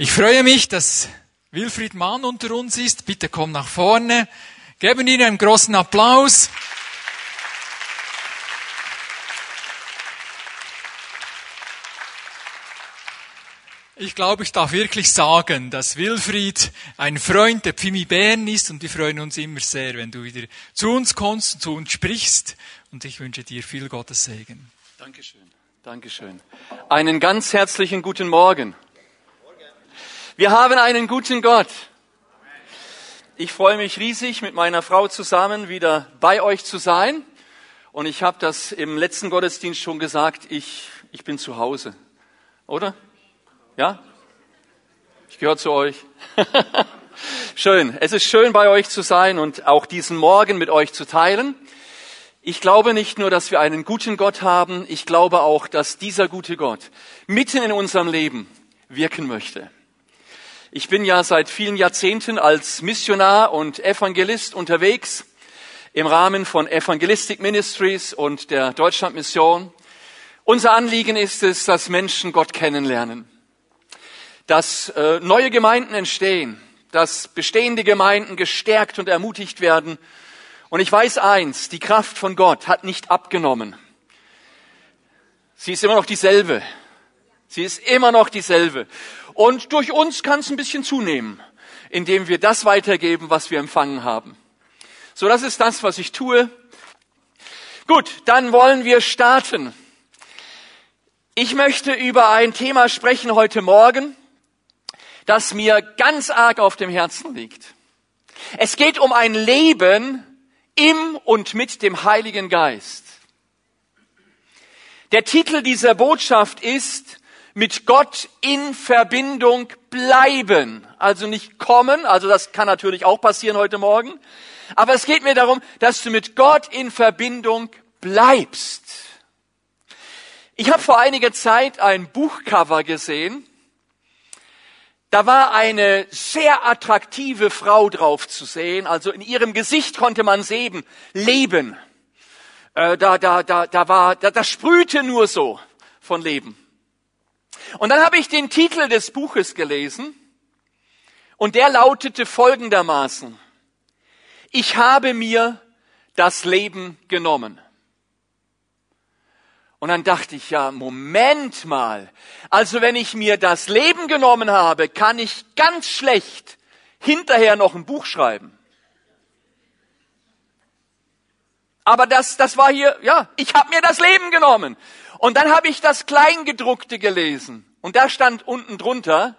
Ich freue mich, dass Wilfried Mann unter uns ist. Bitte komm nach vorne. Geben Ihnen einen großen Applaus. Ich glaube, ich darf wirklich sagen, dass Wilfried ein Freund der Pfimi Bern ist und wir freuen uns immer sehr, wenn du wieder zu uns kommst und zu uns sprichst und ich wünsche dir viel Gottes Segen. Dankeschön. Dankeschön. Einen ganz herzlichen guten Morgen. Wir haben einen guten Gott. Ich freue mich riesig, mit meiner Frau zusammen wieder bei euch zu sein. Und ich habe das im letzten Gottesdienst schon gesagt, ich, ich bin zu Hause. Oder? Ja? Ich gehöre zu euch. schön. Es ist schön, bei euch zu sein und auch diesen Morgen mit euch zu teilen. Ich glaube nicht nur, dass wir einen guten Gott haben, ich glaube auch, dass dieser gute Gott mitten in unserem Leben wirken möchte. Ich bin ja seit vielen Jahrzehnten als Missionar und Evangelist unterwegs im Rahmen von Evangelistic Ministries und der Deutschlandmission. Unser Anliegen ist es, dass Menschen Gott kennenlernen, dass äh, neue Gemeinden entstehen, dass bestehende Gemeinden gestärkt und ermutigt werden. Und ich weiß eins, die Kraft von Gott hat nicht abgenommen. Sie ist immer noch dieselbe. Sie ist immer noch dieselbe. Und durch uns kann es ein bisschen zunehmen, indem wir das weitergeben, was wir empfangen haben. So, das ist das, was ich tue. Gut, dann wollen wir starten. Ich möchte über ein Thema sprechen heute Morgen, das mir ganz arg auf dem Herzen liegt. Es geht um ein Leben im und mit dem Heiligen Geist. Der Titel dieser Botschaft ist mit Gott in Verbindung bleiben. Also nicht kommen, also das kann natürlich auch passieren heute Morgen. Aber es geht mir darum, dass du mit Gott in Verbindung bleibst. Ich habe vor einiger Zeit ein Buchcover gesehen. Da war eine sehr attraktive Frau drauf zu sehen. Also in ihrem Gesicht konnte man sehen, Leben. Äh, da, da, da, da war, da, das sprühte nur so von Leben. Und dann habe ich den Titel des Buches gelesen und der lautete folgendermaßen. Ich habe mir das Leben genommen. Und dann dachte ich, ja, Moment mal. Also wenn ich mir das Leben genommen habe, kann ich ganz schlecht hinterher noch ein Buch schreiben. Aber das, das war hier, ja, ich habe mir das Leben genommen. Und dann habe ich das Kleingedruckte gelesen. Und da stand unten drunter,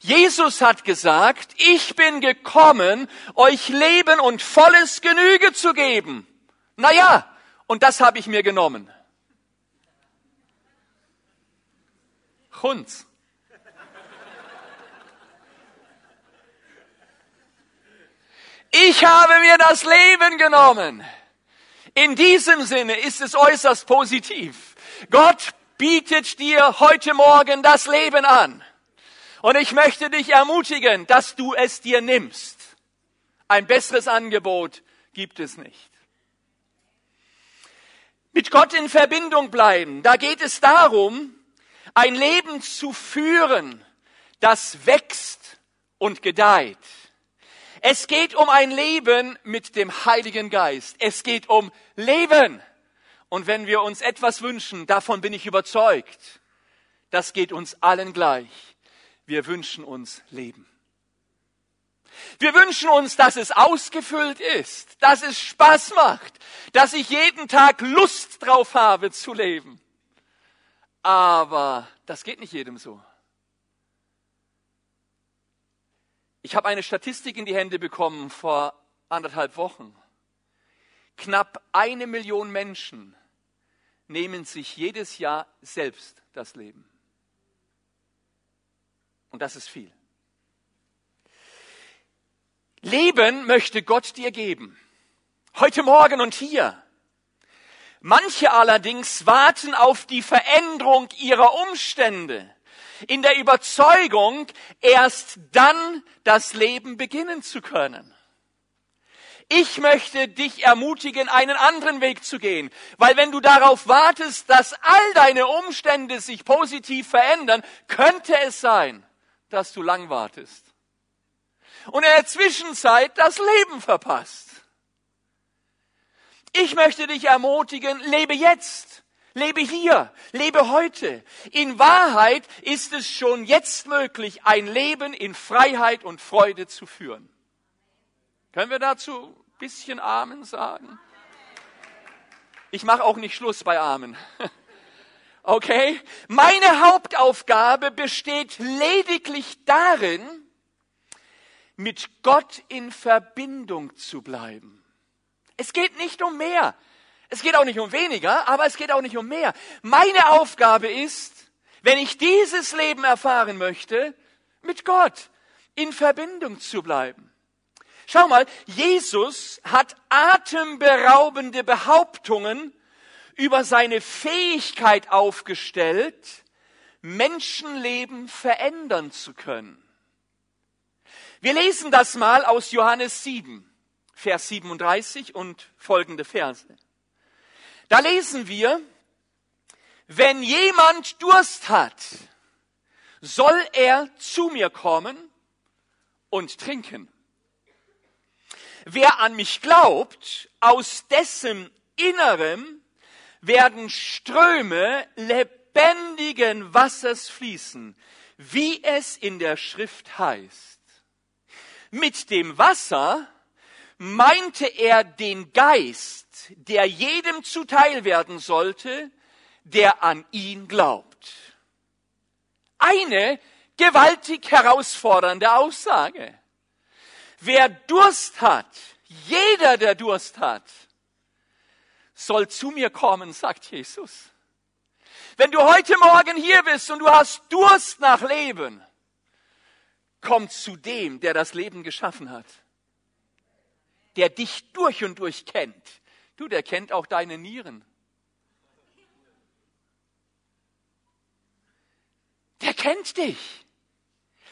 Jesus hat gesagt, ich bin gekommen, euch Leben und volles Genüge zu geben. Naja, und das habe ich mir genommen. Hunds. Ich habe mir das Leben genommen. In diesem Sinne ist es äußerst positiv. Gott bietet dir heute Morgen das Leben an. Und ich möchte dich ermutigen, dass du es dir nimmst. Ein besseres Angebot gibt es nicht. Mit Gott in Verbindung bleiben, da geht es darum, ein Leben zu führen, das wächst und gedeiht. Es geht um ein Leben mit dem Heiligen Geist. Es geht um Leben. Und wenn wir uns etwas wünschen, davon bin ich überzeugt, das geht uns allen gleich. Wir wünschen uns Leben. Wir wünschen uns, dass es ausgefüllt ist, dass es Spaß macht, dass ich jeden Tag Lust drauf habe zu leben. Aber das geht nicht jedem so. Ich habe eine Statistik in die Hände bekommen vor anderthalb Wochen. Knapp eine Million Menschen nehmen sich jedes Jahr selbst das Leben. Und das ist viel. Leben möchte Gott dir geben. Heute Morgen und hier. Manche allerdings warten auf die Veränderung ihrer Umstände in der Überzeugung, erst dann das Leben beginnen zu können. Ich möchte dich ermutigen, einen anderen Weg zu gehen, weil wenn du darauf wartest, dass all deine Umstände sich positiv verändern, könnte es sein, dass du lang wartest. Und in der Zwischenzeit das Leben verpasst. Ich möchte dich ermutigen, lebe jetzt, lebe hier, lebe heute. In Wahrheit ist es schon jetzt möglich, ein Leben in Freiheit und Freude zu führen. Können wir dazu ein bisschen Amen sagen? Ich mache auch nicht Schluss bei Amen. Okay? Meine Hauptaufgabe besteht lediglich darin, mit Gott in Verbindung zu bleiben. Es geht nicht um mehr. Es geht auch nicht um weniger, aber es geht auch nicht um mehr. Meine Aufgabe ist, wenn ich dieses Leben erfahren möchte, mit Gott in Verbindung zu bleiben. Schau mal, Jesus hat atemberaubende Behauptungen über seine Fähigkeit aufgestellt, Menschenleben verändern zu können. Wir lesen das mal aus Johannes 7, Vers 37 und folgende Verse. Da lesen wir, wenn jemand Durst hat, soll er zu mir kommen und trinken. Wer an mich glaubt, aus dessen Innerem werden Ströme lebendigen Wassers fließen, wie es in der Schrift heißt. Mit dem Wasser meinte er den Geist, der jedem zuteil werden sollte, der an ihn glaubt. Eine gewaltig herausfordernde Aussage. Wer Durst hat, jeder, der Durst hat, soll zu mir kommen, sagt Jesus. Wenn du heute Morgen hier bist und du hast Durst nach Leben, kommt zu dem, der das Leben geschaffen hat, der dich durch und durch kennt. Du, der kennt auch deine Nieren. Der kennt dich.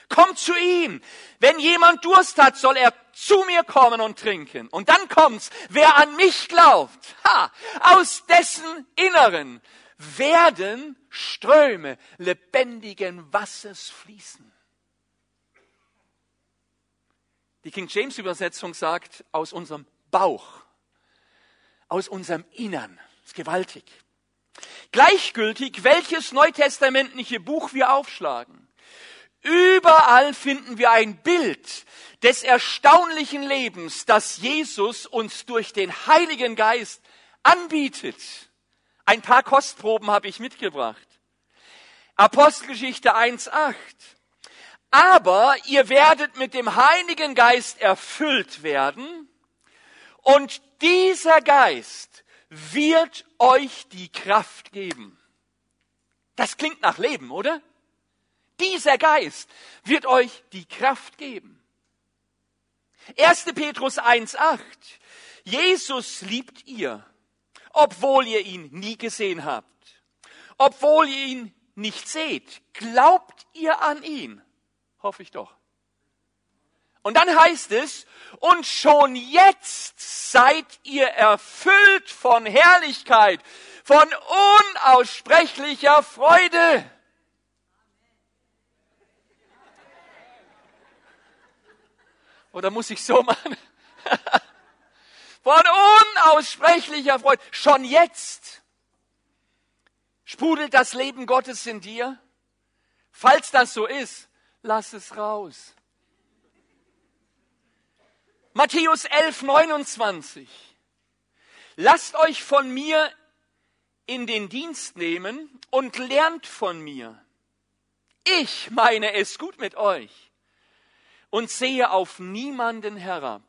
Komm zu ihm. Wenn jemand Durst hat, soll er zu mir kommen und trinken. Und dann kommt's, wer an mich glaubt, ha, aus dessen Inneren werden Ströme lebendigen Wassers fließen. Die King James Übersetzung sagt, aus unserem Bauch, aus unserem Innern. Das ist gewaltig. Gleichgültig, welches neutestamentliche Buch wir aufschlagen. Überall finden wir ein Bild des erstaunlichen Lebens, das Jesus uns durch den Heiligen Geist anbietet. Ein paar Kostproben habe ich mitgebracht. Apostelgeschichte 1.8. Aber ihr werdet mit dem Heiligen Geist erfüllt werden und dieser Geist wird euch die Kraft geben. Das klingt nach Leben, oder? Dieser Geist wird euch die Kraft geben. 1. Petrus 1.8. Jesus liebt ihr, obwohl ihr ihn nie gesehen habt. Obwohl ihr ihn nicht seht, glaubt ihr an ihn Hoffe ich doch. Und dann heißt es, und schon jetzt seid ihr erfüllt von Herrlichkeit, von unaussprechlicher Freude. Oder muss ich so machen? von unaussprechlicher Freude. Schon jetzt sprudelt das Leben Gottes in dir. Falls das so ist, lass es raus. Matthäus 11, 29. Lasst euch von mir in den Dienst nehmen und lernt von mir. Ich meine es gut mit euch und sehe auf niemanden herab.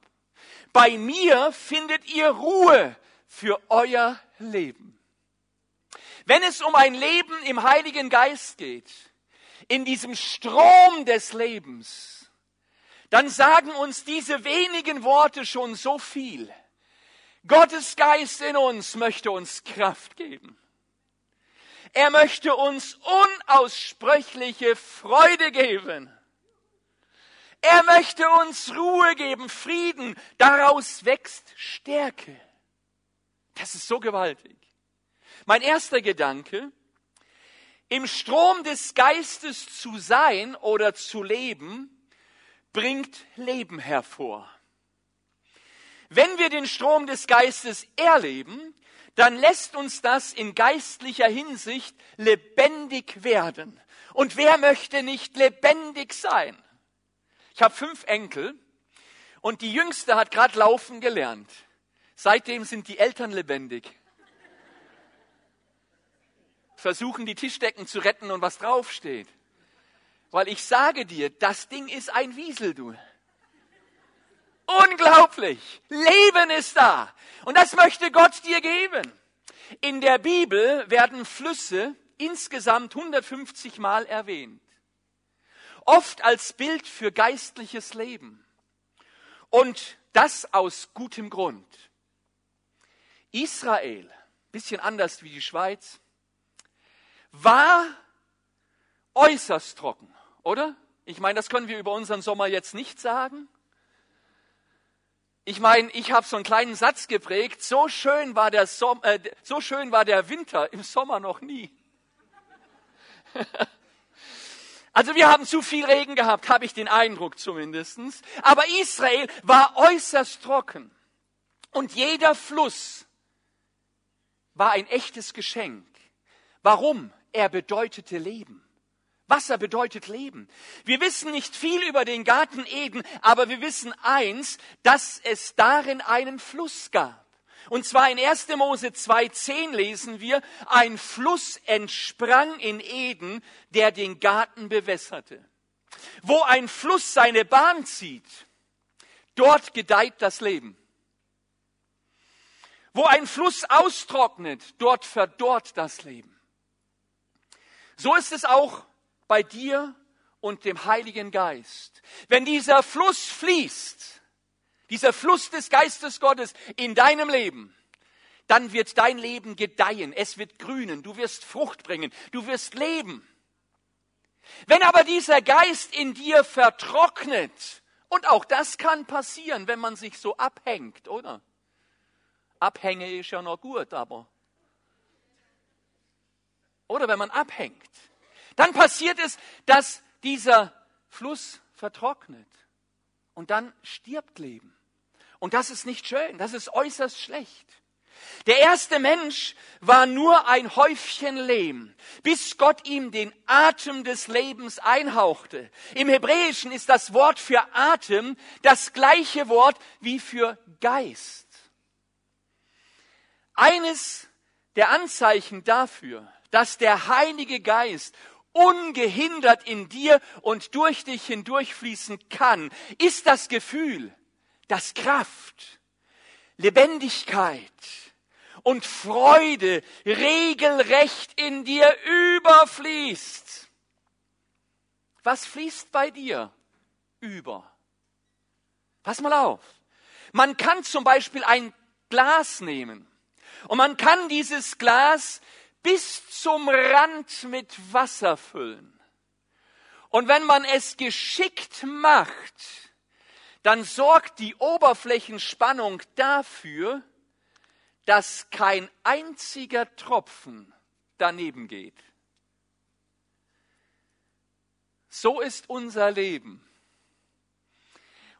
Bei mir findet ihr Ruhe für euer Leben. Wenn es um ein Leben im Heiligen Geist geht, in diesem Strom des Lebens, dann sagen uns diese wenigen Worte schon so viel. Gottes Geist in uns möchte uns Kraft geben. Er möchte uns unaussprechliche Freude geben. Er möchte uns Ruhe geben, Frieden. Daraus wächst Das ist so gewaltig. Mein erster Gedanke, Im Strom des Geistes zu sein oder zu leben, bringt Leben hervor. Wenn wir den Strom des Geistes erleben, dann lässt uns das in geistlicher Hinsicht lebendig werden. Und wer möchte nicht lebendig sein? Ich habe fünf Enkel und die jüngste hat gerade laufen gelernt. Seitdem sind die Eltern lebendig. Versuchen die Tischdecken zu retten und was draufsteht. Weil ich sage dir, das Ding ist ein Wiesel, du. Unglaublich. Leben ist da. Und das möchte Gott dir geben. In der Bibel werden Flüsse insgesamt 150 Mal erwähnt. Oft als Bild für geistliches Leben. Und das aus gutem Grund. Israel, bisschen anders wie die Schweiz, war äußerst trocken, oder? Ich meine, das können wir über unseren Sommer jetzt nicht sagen. Ich meine, ich habe so einen kleinen Satz geprägt, so schön war der, Som äh, so schön war der Winter im Sommer noch nie. Also wir haben zu viel Regen gehabt, habe ich den Eindruck zumindest. Aber Israel war äußerst trocken. Und jeder Fluss war ein echtes Geschenk. Warum? Er bedeutete Leben. Wasser bedeutet Leben. Wir wissen nicht viel über den Garten Eden, aber wir wissen eins, dass es darin einen Fluss gab. Und zwar in 1. Mose 2.10 lesen wir, ein Fluss entsprang in Eden, der den Garten bewässerte. Wo ein Fluss seine Bahn zieht, dort gedeiht das Leben. Wo ein Fluss austrocknet, dort verdorrt das Leben. So ist es auch bei dir und dem Heiligen Geist. Wenn dieser Fluss fließt, dieser Fluss des Geistes Gottes in deinem Leben, dann wird dein Leben gedeihen, es wird grünen, du wirst Frucht bringen, du wirst leben. Wenn aber dieser Geist in dir vertrocknet, und auch das kann passieren, wenn man sich so abhängt, oder? Abhänge ist ja noch gut, aber oder wenn man abhängt, dann passiert es, dass dieser Fluss vertrocknet und dann stirbt Leben. Und das ist nicht schön, das ist äußerst schlecht. Der erste Mensch war nur ein Häufchen Lehm, bis Gott ihm den Atem des Lebens einhauchte. Im Hebräischen ist das Wort für Atem das gleiche Wort wie für Geist. Eines der Anzeichen dafür, dass der Heilige Geist ungehindert in dir und durch dich hindurchfließen kann, ist das Gefühl, dass Kraft, Lebendigkeit und Freude regelrecht in dir überfließt. Was fließt bei dir über? Pass mal auf. Man kann zum Beispiel ein Glas nehmen und man kann dieses Glas bis zum Rand mit Wasser füllen. Und wenn man es geschickt macht, dann sorgt die Oberflächenspannung dafür, dass kein einziger Tropfen daneben geht. So ist unser Leben.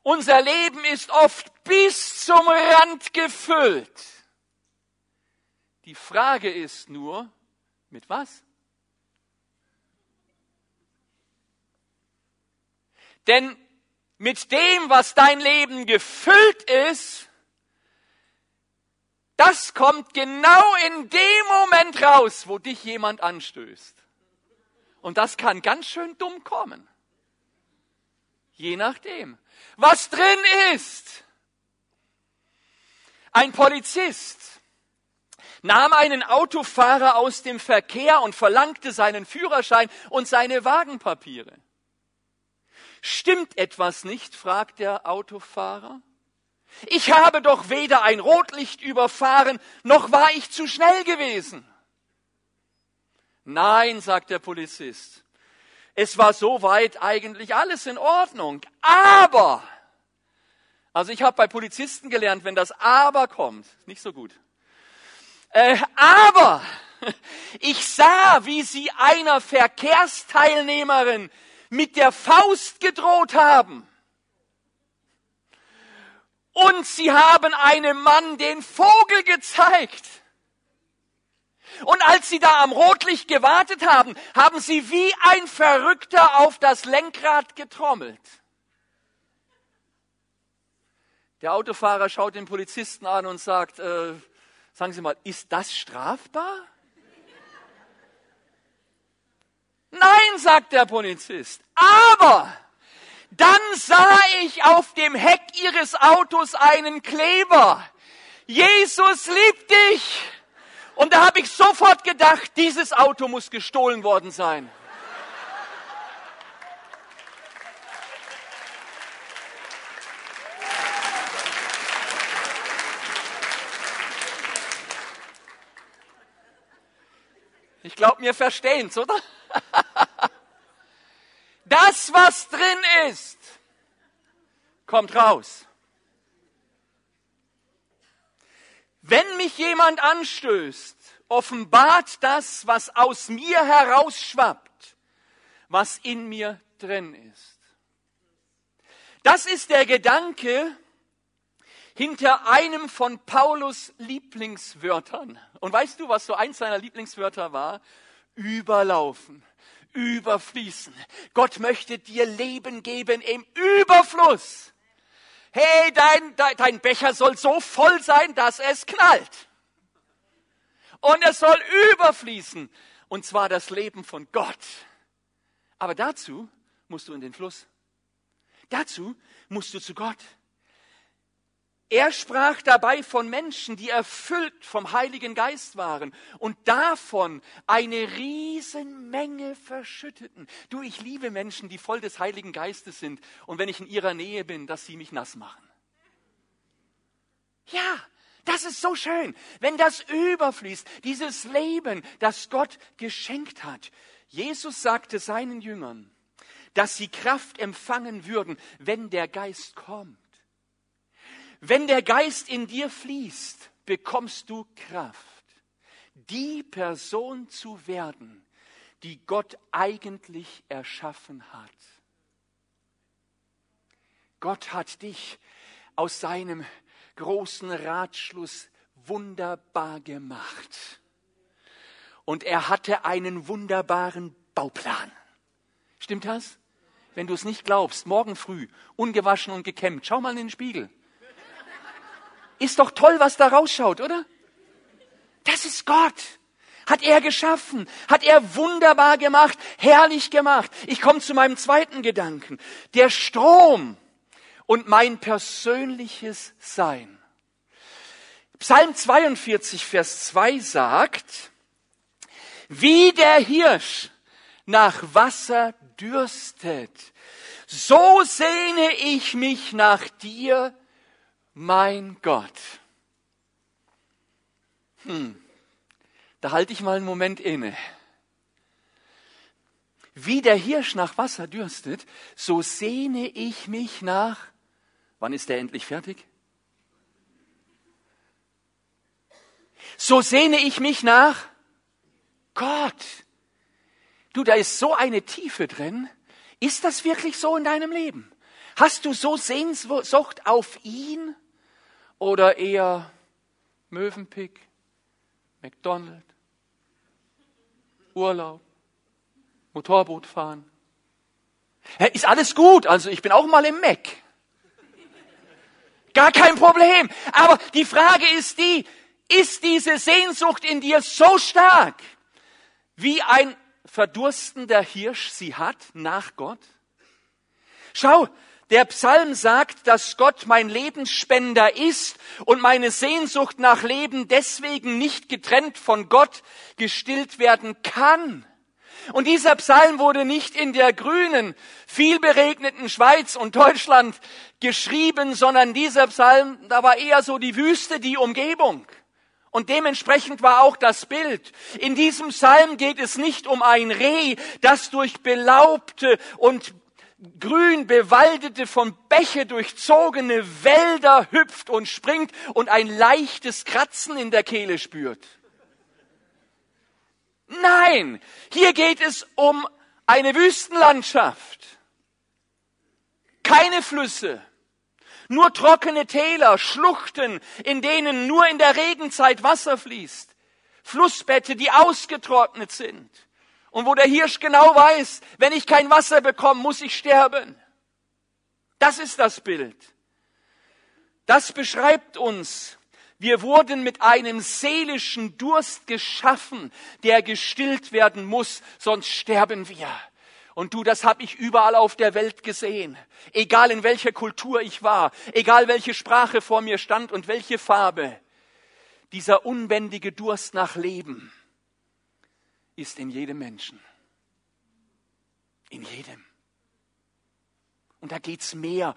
Unser Leben ist oft bis zum Rand gefüllt. Die Frage ist nur, mit was? Denn mit dem, was dein Leben gefüllt ist, das kommt genau in dem Moment raus, wo dich jemand anstößt. Und das kann ganz schön dumm kommen. Je nachdem. Was drin ist. Ein Polizist nahm einen Autofahrer aus dem Verkehr und verlangte seinen Führerschein und seine Wagenpapiere. Stimmt etwas nicht? fragt der Autofahrer. Ich habe doch weder ein Rotlicht überfahren, noch war ich zu schnell gewesen. Nein, sagt der Polizist, es war soweit eigentlich alles in Ordnung. Aber, also ich habe bei Polizisten gelernt, wenn das Aber kommt, nicht so gut. Äh, aber Ich sah, wie sie einer Verkehrsteilnehmerin mit der Faust gedroht haben. Und sie haben einem Mann den Vogel gezeigt. Und als sie da am Rotlicht gewartet haben, haben sie wie ein Verrückter auf das Lenkrad getrommelt. Der Autofahrer schaut den Polizisten an und sagt, äh, sagen Sie mal, ist das strafbar? Nein, sagt der Polizist, aber dann sah ich auf dem Heck ihres Autos einen Kleber. Jesus liebt dich. Und da habe ich sofort gedacht, dieses Auto muss gestohlen worden sein. Glaube, mir verstehen's, oder? Das, was drin ist, kommt raus. Wenn mich jemand anstößt, offenbart das, was aus mir herausschwappt, was in mir drin ist. Das ist der Gedanke hinter einem von Paulus Lieblingswörtern. Und weißt du, was so eins seiner Lieblingswörter war? Überlaufen überfließen. Gott möchte dir Leben geben im Überfluss. Hey, dein, dein, Becher soll so voll sein, dass es knallt. Und es soll überfließen. Und zwar das Leben von Gott. Aber dazu musst du in den Fluss. Dazu musst du zu Gott. Er sprach dabei von Menschen, die erfüllt vom Heiligen Geist waren und davon eine Riesenmenge verschütteten. Du, ich liebe Menschen, die voll des Heiligen Geistes sind und wenn ich in ihrer Nähe bin, dass sie mich nass machen. Ja, das ist so schön, wenn das überfließt, dieses Leben, das Gott geschenkt hat. Jesus sagte seinen Jüngern, dass sie Kraft empfangen würden, wenn der Geist kommt. Wenn der Geist in dir fließt, bekommst du Kraft, die Person zu werden, die Gott eigentlich erschaffen hat. Gott hat dich aus seinem großen Ratschluss wunderbar gemacht. Und er hatte einen wunderbaren Bauplan. Stimmt das? Wenn du es nicht glaubst, morgen früh, ungewaschen und gekämmt, schau mal in den Spiegel. Ist doch toll, was da rausschaut, oder? Das ist Gott. Hat er geschaffen, hat er wunderbar gemacht, herrlich gemacht. Ich komme zu meinem zweiten Gedanken. Der Strom und mein persönliches Sein. Psalm 42, Vers 2 sagt, wie der Hirsch nach Wasser dürstet, so sehne ich mich nach dir, mein Gott. Hm, da halte ich mal einen Moment inne. Wie der Hirsch nach Wasser dürstet, so sehne ich mich nach. Wann ist er endlich fertig? So sehne ich mich nach Gott. Du, da ist so eine Tiefe drin. Ist das wirklich so in deinem Leben? Hast du so Sehnsucht auf ihn? Oder eher Mövenpick, McDonald, Urlaub, Motorboot fahren. Ja, ist alles gut, also ich bin auch mal im Mac. Gar kein Problem. Aber die Frage ist die, ist diese Sehnsucht in dir so stark, wie ein verdurstender Hirsch sie hat nach Gott? Schau, der Psalm sagt, dass Gott mein Lebensspender ist und meine Sehnsucht nach Leben deswegen nicht getrennt von Gott gestillt werden kann. Und dieser Psalm wurde nicht in der grünen, vielberegneten Schweiz und Deutschland geschrieben, sondern dieser Psalm, da war eher so die Wüste, die Umgebung. Und dementsprechend war auch das Bild. In diesem Psalm geht es nicht um ein Reh, das durch belaubte und grün bewaldete, von Bäche durchzogene Wälder hüpft und springt und ein leichtes Kratzen in der Kehle spürt. Nein, hier geht es um eine Wüstenlandschaft. Keine Flüsse, nur trockene Täler, Schluchten, in denen nur in der Regenzeit Wasser fließt. Flussbette, die ausgetrocknet sind. Und wo der Hirsch genau weiß, wenn ich kein Wasser bekomme, muss ich sterben. Das ist das Bild. Das beschreibt uns, wir wurden mit einem seelischen Durst geschaffen, der gestillt werden muss, sonst sterben wir. Und du, das habe ich überall auf der Welt gesehen. Egal in welcher Kultur ich war, egal welche Sprache vor mir stand und welche Farbe. Dieser unbändige Durst nach Leben ist in jedem Menschen. In jedem. Und da geht's mehr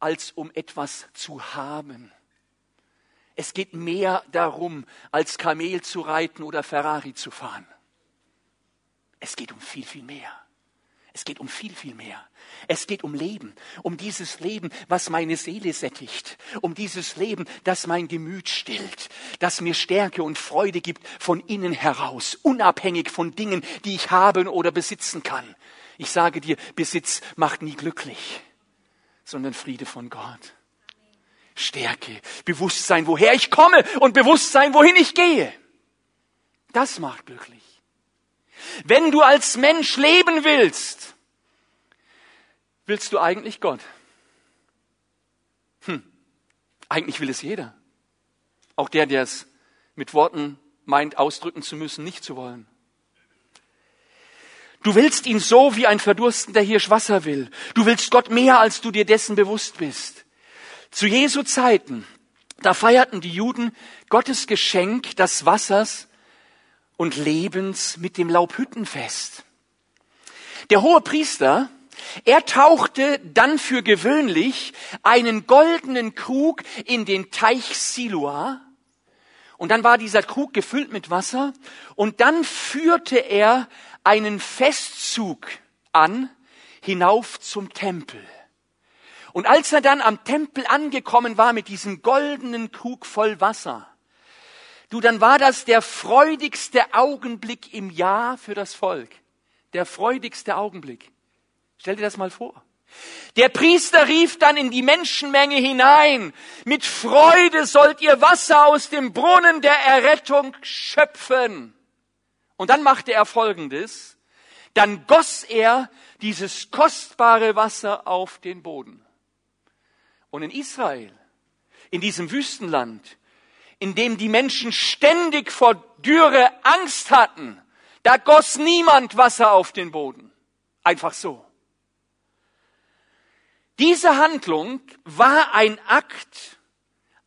als um etwas zu haben. Es geht mehr darum, als Kamel zu reiten oder Ferrari zu fahren. Es geht um viel, viel mehr. Es geht um viel, viel mehr. Es geht um Leben, um dieses Leben, was meine Seele sättigt, um dieses Leben, das mein Gemüt stillt, das mir Stärke und Freude gibt von innen heraus, unabhängig von Dingen, die ich haben oder besitzen kann. Ich sage dir, Besitz macht nie glücklich, sondern Friede von Gott. Stärke, Bewusstsein, woher ich komme und Bewusstsein, wohin ich gehe. Das macht glücklich. Wenn du als Mensch leben willst, willst du eigentlich Gott? Hm, eigentlich will es jeder. Auch der, der es mit Worten meint, ausdrücken zu müssen, nicht zu wollen. Du willst ihn so, wie ein verdurstender Hirsch Wasser will. Du willst Gott mehr, als du dir dessen bewusst bist. Zu Jesu Zeiten, da feierten die Juden Gottes Geschenk des Wassers und Lebens mit dem Laubhüttenfest. Der hohe Priester, er tauchte dann für gewöhnlich einen goldenen Krug in den Teich Siloa und dann war dieser Krug gefüllt mit Wasser und dann führte er einen Festzug an hinauf zum Tempel. Und als er dann am Tempel angekommen war mit diesem goldenen Krug voll Wasser, du, dann war das der freudigste Augenblick im Jahr für das Volk. Der freudigste Augenblick. Stell dir das mal vor. Der Priester rief dann in die Menschenmenge hinein, mit Freude sollt ihr Wasser aus dem Brunnen der Errettung schöpfen. Und dann machte er Folgendes, dann goss er dieses kostbare Wasser auf den Boden. Und in Israel, in diesem Wüstenland, in dem die Menschen ständig vor Dürre Angst hatten, da goss niemand Wasser auf den Boden. Einfach so. Diese Handlung war ein Akt,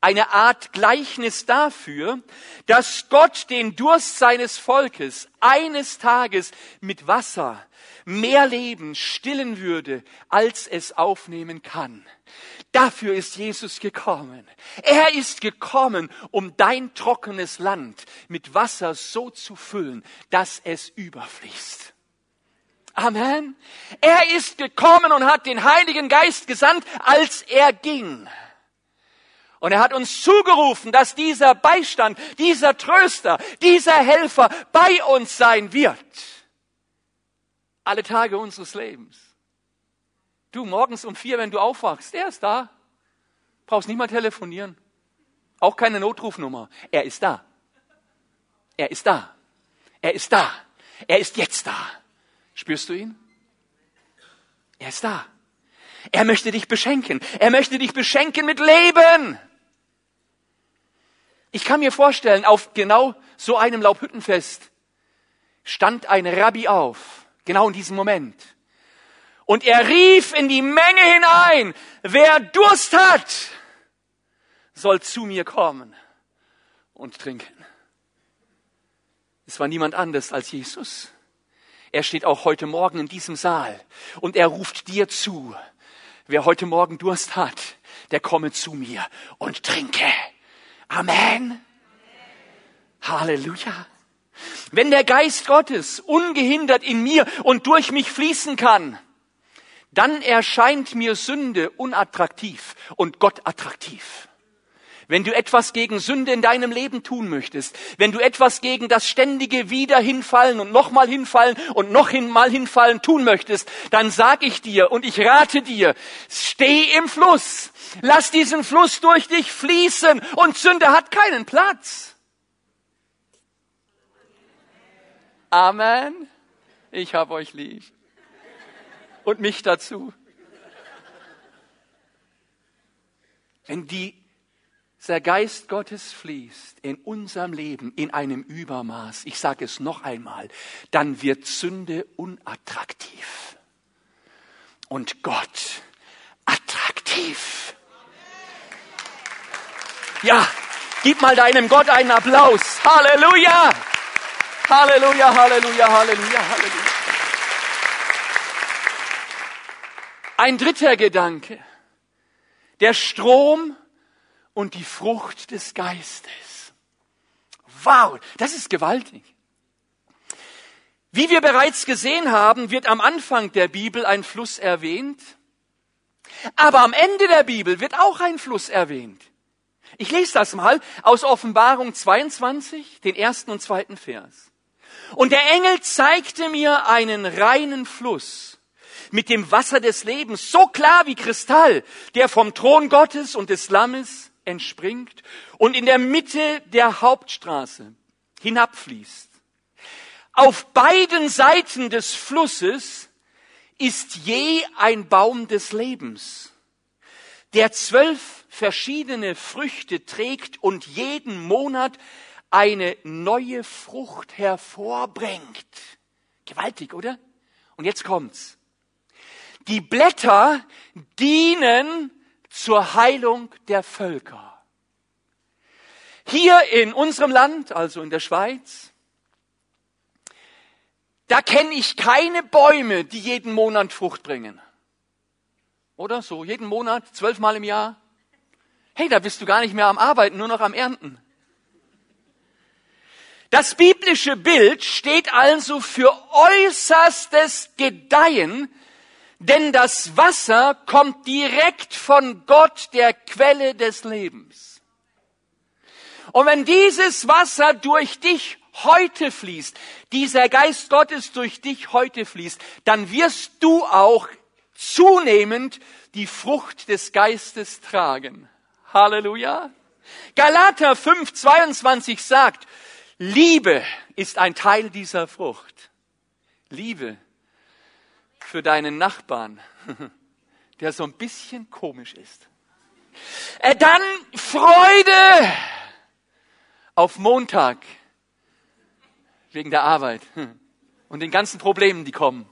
eine Art Gleichnis dafür, dass Gott den Durst seines Volkes eines Tages mit Wasser mehr Leben stillen würde, als es aufnehmen kann. Dafür ist Jesus gekommen. Er ist gekommen, um dein trockenes Land mit Wasser so zu füllen, dass es überfließt. Amen. Er ist gekommen und hat den Heiligen Geist gesandt, als er ging. Und er hat uns zugerufen, dass dieser Beistand, dieser Tröster, dieser Helfer bei uns sein wird alle Tage unseres Lebens. Du morgens um vier, wenn du aufwachst, er ist da. Brauchst nicht mal telefonieren. Auch keine Notrufnummer. Er ist da. Er ist da. Er ist da. Er ist jetzt da. Spürst du ihn? Er ist da. Er möchte dich beschenken. Er möchte dich beschenken mit Leben. Ich kann mir vorstellen, auf genau so einem Laubhüttenfest stand ein Rabbi auf Genau in diesem Moment. Und er rief in die Menge hinein, wer Durst hat, soll zu mir kommen und trinken. Es war niemand anders als Jesus. Er steht auch heute Morgen in diesem Saal und er ruft dir zu. Wer heute Morgen Durst hat, der komme zu mir und trinke. Amen. Halleluja. Wenn der Geist Gottes ungehindert in mir und durch mich fließen kann, dann erscheint mir Sünde unattraktiv und Gott attraktiv. Wenn du etwas gegen Sünde in deinem Leben tun möchtest, wenn du etwas gegen das ständige wieder hinfallen und nochmal hinfallen und noch mal hinfallen tun möchtest, dann sag ich dir und ich rate dir, steh im Fluss. Lass diesen Fluss durch dich fließen und Sünde hat keinen Platz. Amen. Ich hab euch lieb. Und mich dazu. Wenn die der Geist Gottes fließt in unserem Leben in einem Übermaß, ich sage es noch einmal, dann wird Sünde unattraktiv und Gott attraktiv. Ja, gib mal deinem Gott einen Applaus. Halleluja! Halleluja, Halleluja, Halleluja, Halleluja. Ein dritter Gedanke. Der Strom und die Frucht des Geistes. Wow, das ist gewaltig. Wie wir bereits gesehen haben, wird am Anfang der Bibel ein Fluss erwähnt, aber am Ende der Bibel wird auch ein Fluss erwähnt. Ich lese das mal aus Offenbarung 22, den ersten und zweiten Vers. Und der Engel zeigte mir einen reinen Fluss mit dem Wasser des Lebens, so klar wie Kristall, der vom Thron Gottes und des Lammes entspringt und in der Mitte der Hauptstraße hinabfließt. Auf beiden Seiten des Flusses ist je ein Baum des Lebens, der zwölf verschiedene Früchte trägt und jeden Monat eine neue Frucht hervorbringt. Gewaltig, oder? Und jetzt kommt's. Die Blätter dienen zur Heilung der Völker. Hier in unserem Land, also in der Schweiz, da kenne ich keine Bäume, die jeden Monat Frucht bringen. Oder so, jeden Monat, zwölfmal im Jahr. Hey, da bist du gar nicht mehr am Arbeiten, nur noch am Ernten. Das biblische Bild steht also für äußerstes Gedeihen denn das Wasser kommt direkt von Gott, der Quelle des Lebens. Und wenn dieses Wasser durch dich heute fließt, dieser Geist Gottes durch dich heute fließt, dann wirst du auch zunehmend die Frucht des Geistes tragen. Halleluja. Galater 5, 22 sagt, Liebe ist ein Teil dieser Frucht. Liebe für deinen Nachbarn, der so ein bisschen komisch ist. Äh, dann Freude auf Montag wegen der Arbeit und den ganzen Problemen, die kommen.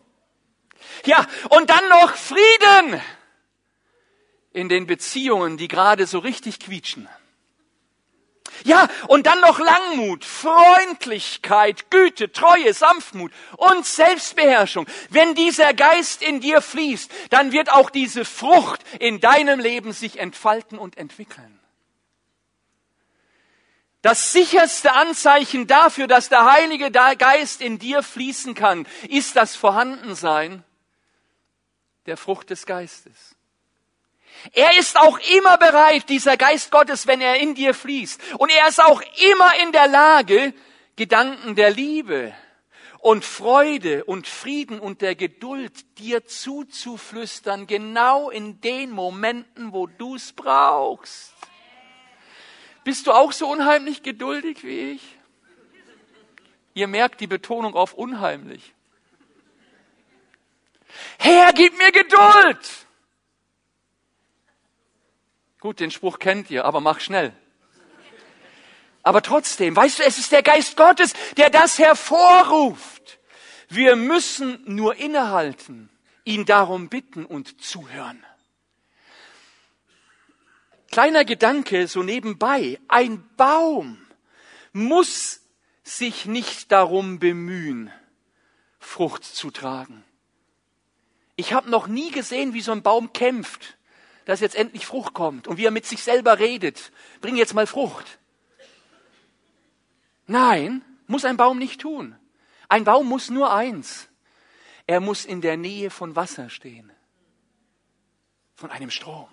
Ja, und dann noch Frieden in den Beziehungen, die gerade so richtig quietschen. Ja, und dann noch Langmut, Freundlichkeit, Güte, Treue, Sanftmut und Selbstbeherrschung. Wenn dieser Geist in dir fließt, dann wird auch diese Frucht in deinem Leben sich entfalten und entwickeln. Das sicherste Anzeichen dafür, dass der Heilige Geist in dir fließen kann, ist das Vorhandensein der Frucht des Geistes. Er ist auch immer bereit, dieser Geist Gottes, wenn er in dir fließt. Und er ist auch immer in der Lage, Gedanken der Liebe und Freude und Frieden und der Geduld dir zuzuflüstern, genau in den Momenten, wo du es brauchst. Bist du auch so unheimlich geduldig wie ich? Ihr merkt die Betonung auf unheimlich. Herr, gib mir Geduld! Gut, den Spruch kennt ihr, aber mach schnell. Aber trotzdem, weißt du, es ist der Geist Gottes, der das hervorruft. Wir müssen nur innehalten, ihn darum bitten und zuhören. Kleiner Gedanke so nebenbei. Ein Baum muss sich nicht darum bemühen, Frucht zu tragen. Ich habe noch nie gesehen, wie so ein Baum kämpft dass jetzt endlich Frucht kommt und wie er mit sich selber redet. Bring jetzt mal Frucht. Nein, muss ein Baum nicht tun. Ein Baum muss nur eins. Er muss in der Nähe von Wasser stehen. Von einem Strom.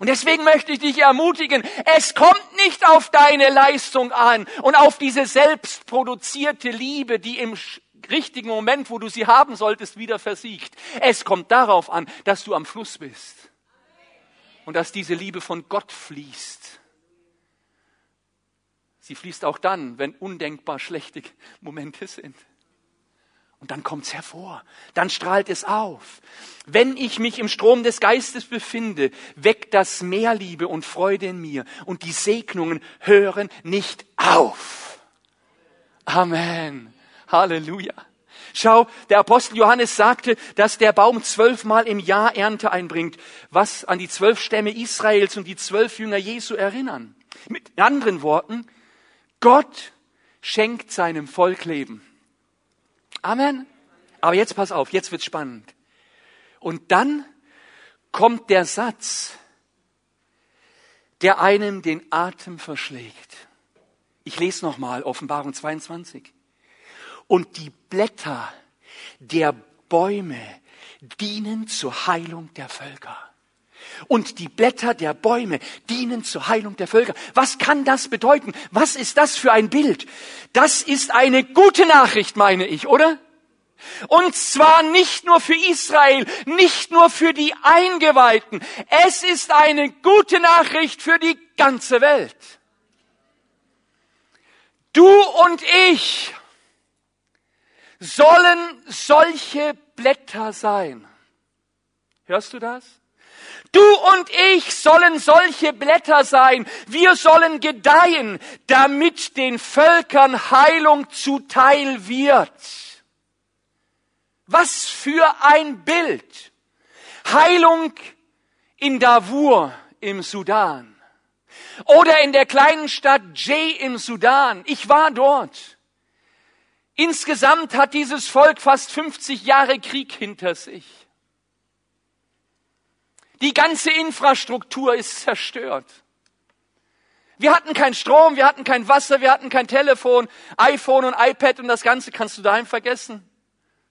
Und deswegen möchte ich dich ermutigen, es kommt nicht auf deine Leistung an und auf diese selbstproduzierte Liebe, die im richtigen Moment, wo du sie haben solltest, wieder versiegt. Es kommt darauf an, dass du am Fluss bist und dass diese Liebe von Gott fließt. Sie fließt auch dann, wenn undenkbar schlechte Momente sind. Und dann kommt's hervor, dann strahlt es auf. Wenn ich mich im Strom des Geistes befinde, weckt das mehr Liebe und Freude in mir und die Segnungen hören nicht auf. Amen. Halleluja. Schau, der Apostel Johannes sagte, dass der Baum zwölfmal im Jahr Ernte einbringt, was an die zwölf Stämme Israels und die zwölf Jünger Jesu erinnern. Mit anderen Worten, Gott schenkt seinem Volk Leben. Amen. Aber jetzt pass auf, jetzt wird's spannend. Und dann kommt der Satz, der einem den Atem verschlägt. Ich lese nochmal Offenbarung 22. Und die Blätter der Bäume dienen zur Heilung der Völker. Und die Blätter der Bäume dienen zur Heilung der Völker. Was kann das bedeuten? Was ist das für ein Bild? Das ist eine gute Nachricht, meine ich, oder? Und zwar nicht nur für Israel, nicht nur für die Eingeweihten. Es ist eine gute Nachricht für die ganze Welt. Du und ich sollen solche Blätter sein. Hörst du das? Du und ich sollen solche Blätter sein. Wir sollen gedeihen, damit den Völkern Heilung zuteil wird. Was für ein Bild. Heilung in Darfur im Sudan. Oder in der kleinen Stadt Jay im Sudan. Ich war dort. Insgesamt hat dieses Volk fast 50 Jahre Krieg hinter sich. Die ganze Infrastruktur ist zerstört. Wir hatten keinen Strom, wir hatten kein Wasser, wir hatten kein Telefon, iPhone und iPad und das Ganze kannst du daheim vergessen.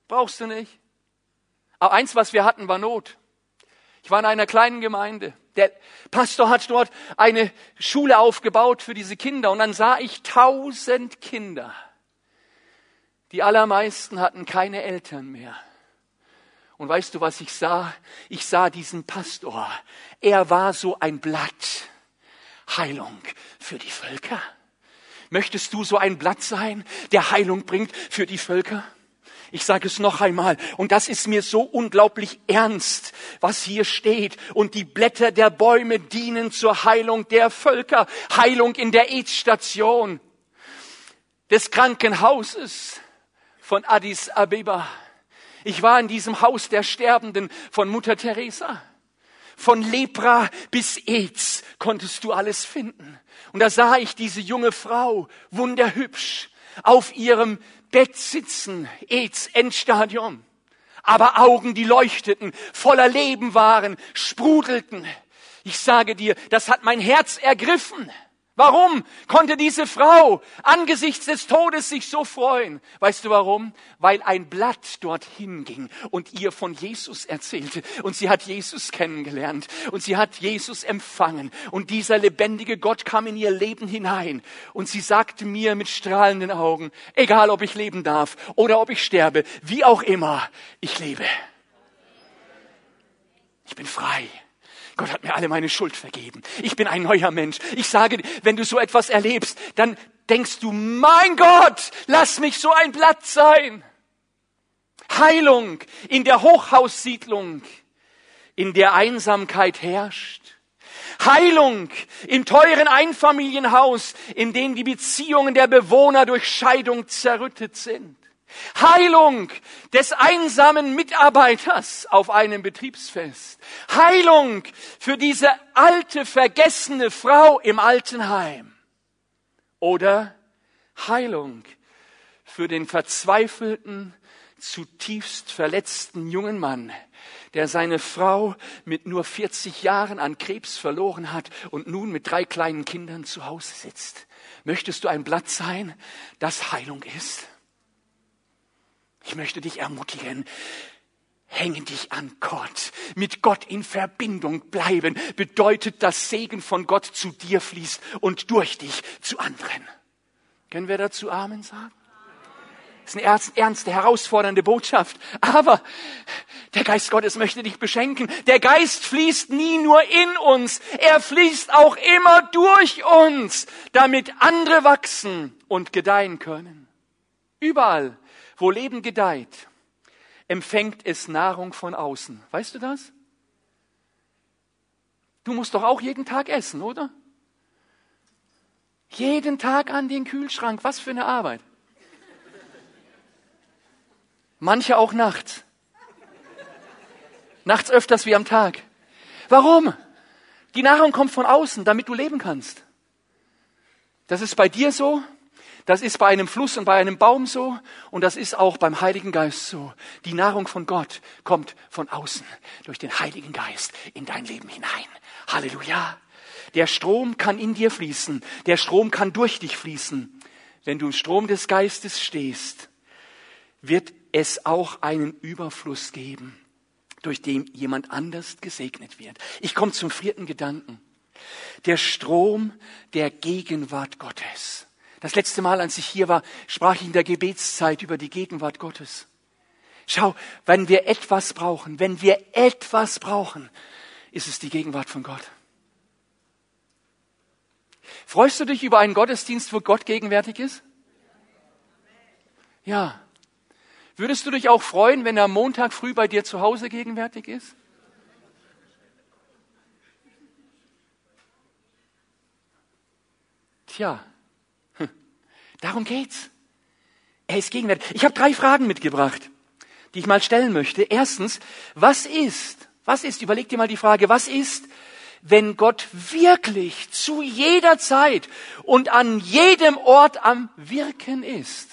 Brauchst du nicht. Aber eins, was wir hatten, war Not. Ich war in einer kleinen Gemeinde. Der Pastor hat dort eine Schule aufgebaut für diese Kinder und dann sah ich tausend Kinder. Die allermeisten hatten keine Eltern mehr. Und weißt du, was ich sah? Ich sah diesen Pastor. Er war so ein Blatt. Heilung für die Völker. Möchtest du so ein Blatt sein, der Heilung bringt für die Völker? Ich sage es noch einmal, und das ist mir so unglaublich ernst, was hier steht. Und die Blätter der Bäume dienen zur Heilung der Völker, Heilung in der Aids-Station, des Krankenhauses von Addis Abeba. Ich war in diesem Haus der Sterbenden von Mutter Teresa. Von Lepra bis AIDS konntest du alles finden. Und da sah ich diese junge Frau, wunderhübsch, auf ihrem Bett sitzen, AIDS Endstadium. Aber Augen, die leuchteten, voller Leben waren, sprudelten. Ich sage dir, das hat mein Herz ergriffen. Warum konnte diese Frau angesichts des Todes sich so freuen? Weißt du warum? Weil ein Blatt dorthin ging und ihr von Jesus erzählte. Und sie hat Jesus kennengelernt und sie hat Jesus empfangen. Und dieser lebendige Gott kam in ihr Leben hinein. Und sie sagte mir mit strahlenden Augen, egal ob ich leben darf oder ob ich sterbe, wie auch immer, ich lebe. Ich bin frei. Gott hat mir alle meine Schuld vergeben. Ich bin ein neuer Mensch. Ich sage, wenn du so etwas erlebst, dann denkst du, mein Gott, lass mich so ein Blatt sein. Heilung in der Hochhaussiedlung, in der Einsamkeit herrscht. Heilung im teuren Einfamilienhaus, in dem die Beziehungen der Bewohner durch Scheidung zerrüttet sind. Heilung des einsamen Mitarbeiters auf einem Betriebsfest. Heilung für diese alte, vergessene Frau im Altenheim. Oder Heilung für den verzweifelten, zutiefst verletzten jungen Mann, der seine Frau mit nur 40 Jahren an Krebs verloren hat und nun mit drei kleinen Kindern zu Hause sitzt. Möchtest du ein Blatt sein, das Heilung ist? Ich möchte dich ermutigen. hängen dich an Gott. Mit Gott in Verbindung bleiben bedeutet, dass Segen von Gott zu dir fließt und durch dich zu anderen. Können wir dazu Amen sagen? Das ist eine ernste, herausfordernde Botschaft. Aber der Geist Gottes möchte dich beschenken. Der Geist fließt nie nur in uns, er fließt auch immer durch uns, damit andere wachsen und gedeihen können. Überall, wo Leben gedeiht, empfängt es Nahrung von außen. Weißt du das? Du musst doch auch jeden Tag essen, oder? Jeden Tag an den Kühlschrank. Was für eine Arbeit. Manche auch nachts. Nachts öfters wie am Tag. Warum? Die Nahrung kommt von außen, damit du leben kannst. Das ist bei dir so, das ist bei einem Fluss und bei einem Baum so und das ist auch beim Heiligen Geist so. Die Nahrung von Gott kommt von außen durch den Heiligen Geist in dein Leben hinein. Halleluja. Der Strom kann in dir fließen, der Strom kann durch dich fließen. Wenn du im Strom des Geistes stehst, wird es auch einen Überfluss geben, durch den jemand anders gesegnet wird. Ich komme zum vierten Gedanken. Der Strom der Gegenwart Gottes. Das letzte Mal, als ich hier war, sprach ich in der Gebetszeit über die Gegenwart Gottes. Schau, wenn wir etwas brauchen, wenn wir etwas brauchen, ist es die Gegenwart von Gott. Freust du dich über einen Gottesdienst, wo Gott gegenwärtig ist? Ja. Würdest du dich auch freuen, wenn er am Montag früh bei dir zu Hause gegenwärtig ist? Tja, Darum geht's. Er ist gegenwärtig. Ich habe drei Fragen mitgebracht, die ich mal stellen möchte. Erstens, was ist, was ist, überleg dir mal die Frage, was ist, wenn Gott wirklich zu jeder Zeit und an jedem Ort am Wirken ist?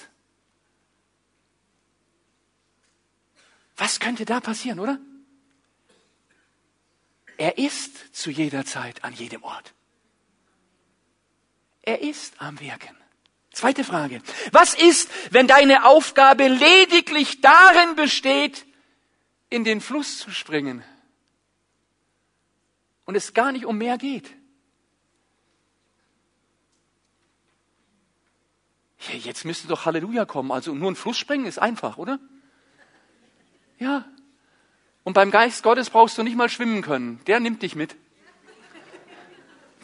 Was könnte da passieren, oder? Er ist zu jeder Zeit an jedem Ort. Er ist am Wirken. Zweite Frage. Was ist, wenn deine Aufgabe lediglich darin besteht, in den Fluss zu springen und es gar nicht um mehr geht? Jetzt müsste doch Halleluja kommen. Also nur ein Fluss springen ist einfach, oder? Ja. Und beim Geist Gottes brauchst du nicht mal schwimmen können. Der nimmt dich mit.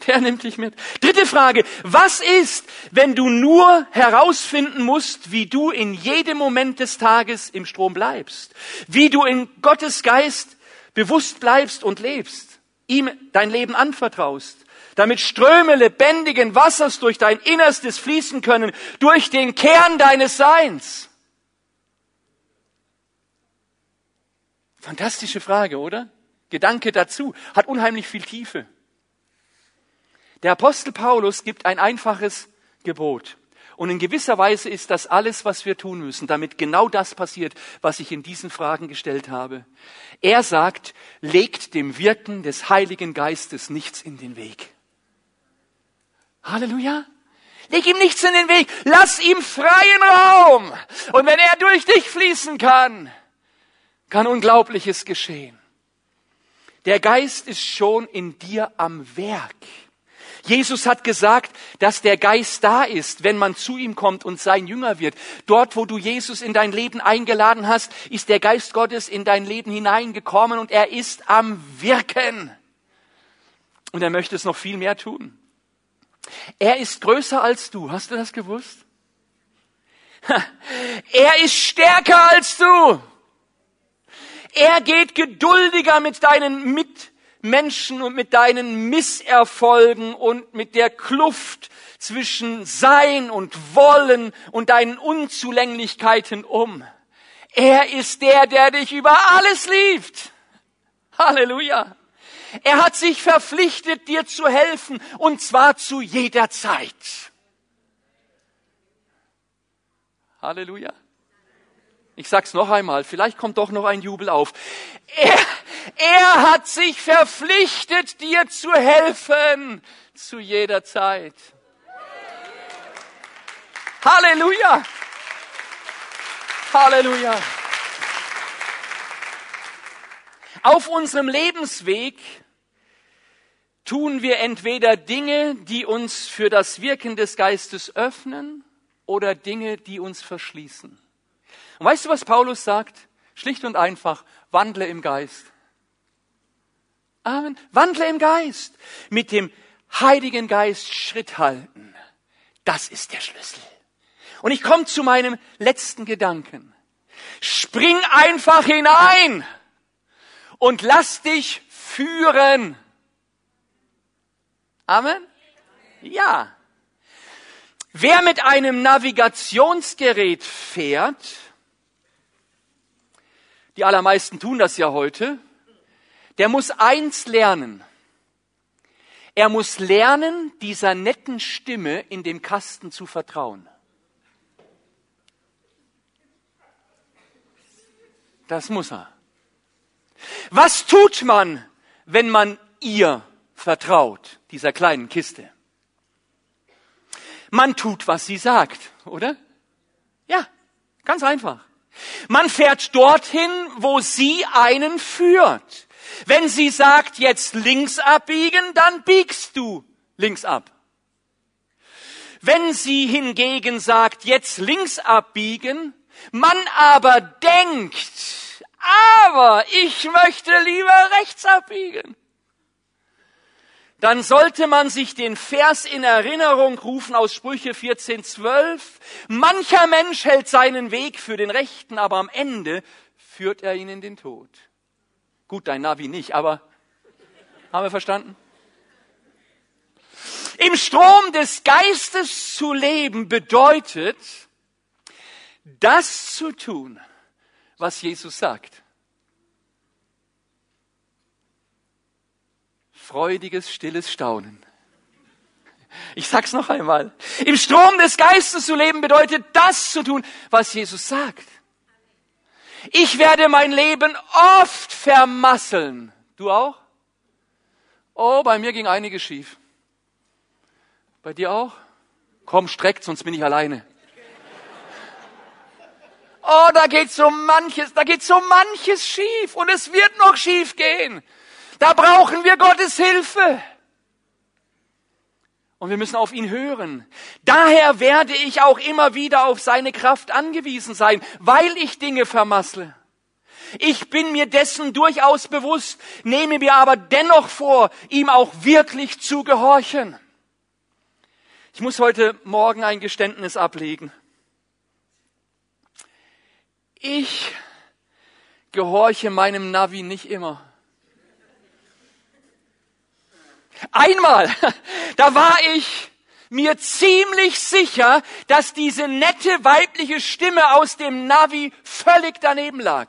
Der nimmt dich mit. Dritte Frage. Was ist, wenn du nur herausfinden musst, wie du in jedem Moment des Tages im Strom bleibst? Wie du in Gottes Geist bewusst bleibst und lebst? Ihm dein Leben anvertraust? Damit Ströme lebendigen Wassers durch dein Innerstes fließen können, durch den Kern deines Seins. Fantastische Frage, oder? Gedanke dazu. Hat unheimlich viel Tiefe. Der Apostel Paulus gibt ein einfaches Gebot. Und in gewisser Weise ist das alles, was wir tun müssen, damit genau das passiert, was ich in diesen Fragen gestellt habe. Er sagt, legt dem Wirken des Heiligen Geistes nichts in den Weg. Halleluja. Leg ihm nichts in den Weg. Lass ihm freien Raum. Und wenn er durch dich fließen kann, kann Unglaubliches geschehen. Der Geist ist schon in dir am Werk. Jesus hat gesagt, dass der Geist da ist, wenn man zu ihm kommt und sein Jünger wird. Dort, wo du Jesus in dein Leben eingeladen hast, ist der Geist Gottes in dein Leben hineingekommen und er ist am Wirken. Und er möchte es noch viel mehr tun. Er ist größer als du. Hast du das gewusst? Er ist stärker als du. Er geht geduldiger mit deinen Mit Menschen und mit deinen Misserfolgen und mit der Kluft zwischen Sein und Wollen und deinen Unzulänglichkeiten um. Er ist der, der dich über alles liebt. Halleluja. Er hat sich verpflichtet, dir zu helfen, und zwar zu jeder Zeit. Halleluja. Ich sag's noch einmal, vielleicht kommt doch noch ein Jubel auf. Er, er hat sich verpflichtet, dir zu helfen zu jeder Zeit. Halleluja. Halleluja. Auf unserem Lebensweg tun wir entweder Dinge, die uns für das Wirken des Geistes öffnen oder Dinge, die uns verschließen. Und weißt du, was Paulus sagt? Schlicht und einfach, wandle im Geist. Amen. Wandle im Geist. Mit dem Heiligen Geist Schritt halten. Das ist der Schlüssel. Und ich komme zu meinem letzten Gedanken. Spring einfach hinein und lass dich führen. Amen? Ja. Wer mit einem Navigationsgerät fährt, die allermeisten tun das ja heute, der muss eins lernen. Er muss lernen, dieser netten Stimme in dem Kasten zu vertrauen. Das muss er. Was tut man, wenn man ihr vertraut, dieser kleinen Kiste? Man tut, was sie sagt, oder? Ja, ganz einfach. Man fährt dorthin, wo sie einen führt. Wenn sie sagt, jetzt links abbiegen, dann biegst du links ab. Wenn sie hingegen sagt, jetzt links abbiegen, man aber denkt, aber ich möchte lieber rechts abbiegen, dann sollte man sich den Vers in Erinnerung rufen aus Sprüche 14.12. Mancher Mensch hält seinen Weg für den Rechten, aber am Ende führt er ihn in den Tod. Gut, dein Navi nicht, aber haben wir verstanden? Im Strom des Geistes zu leben bedeutet, das zu tun, was Jesus sagt. Freudiges, stilles Staunen. Ich sag's noch einmal. Im Strom des Geistes zu leben bedeutet das zu tun, was Jesus sagt. Ich werde mein Leben oft vermasseln. Du auch? Oh, bei mir ging einiges schief. Bei dir auch? Komm, streckt, sonst bin ich alleine. Oh, da geht so manches, da geht so manches schief und es wird noch schief gehen. Da brauchen wir Gottes Hilfe. Und wir müssen auf ihn hören. Daher werde ich auch immer wieder auf seine Kraft angewiesen sein, weil ich Dinge vermassle. Ich bin mir dessen durchaus bewusst, nehme mir aber dennoch vor, ihm auch wirklich zu gehorchen. Ich muss heute Morgen ein Geständnis ablegen. Ich gehorche meinem Navi nicht immer. Einmal, da war ich mir ziemlich sicher, dass diese nette weibliche Stimme aus dem Navi völlig daneben lag.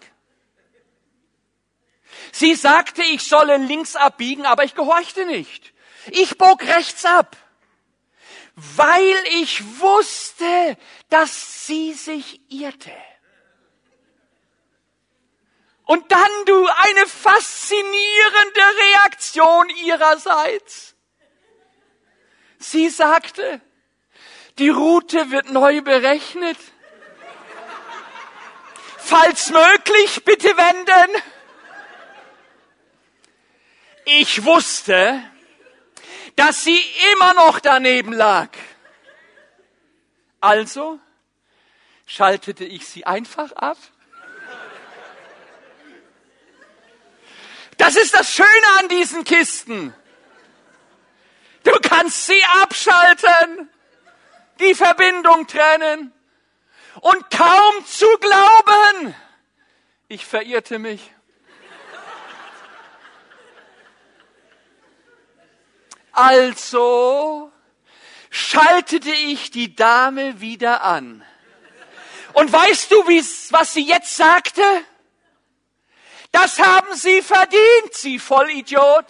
Sie sagte, ich solle links abbiegen, aber ich gehorchte nicht. Ich bog rechts ab, weil ich wusste, dass sie sich irrte. Und dann du eine faszinierende Reaktion ihrerseits. Sie sagte, die Route wird neu berechnet. Falls möglich, bitte wenden. Ich wusste, dass sie immer noch daneben lag. Also schaltete ich sie einfach ab Das ist das Schöne an diesen Kisten. Du kannst sie abschalten, die Verbindung trennen und kaum zu glauben. Ich verirrte mich. Also schaltete ich die Dame wieder an. Und weißt du, was sie jetzt sagte? Das haben Sie verdient, Sie Vollidiot.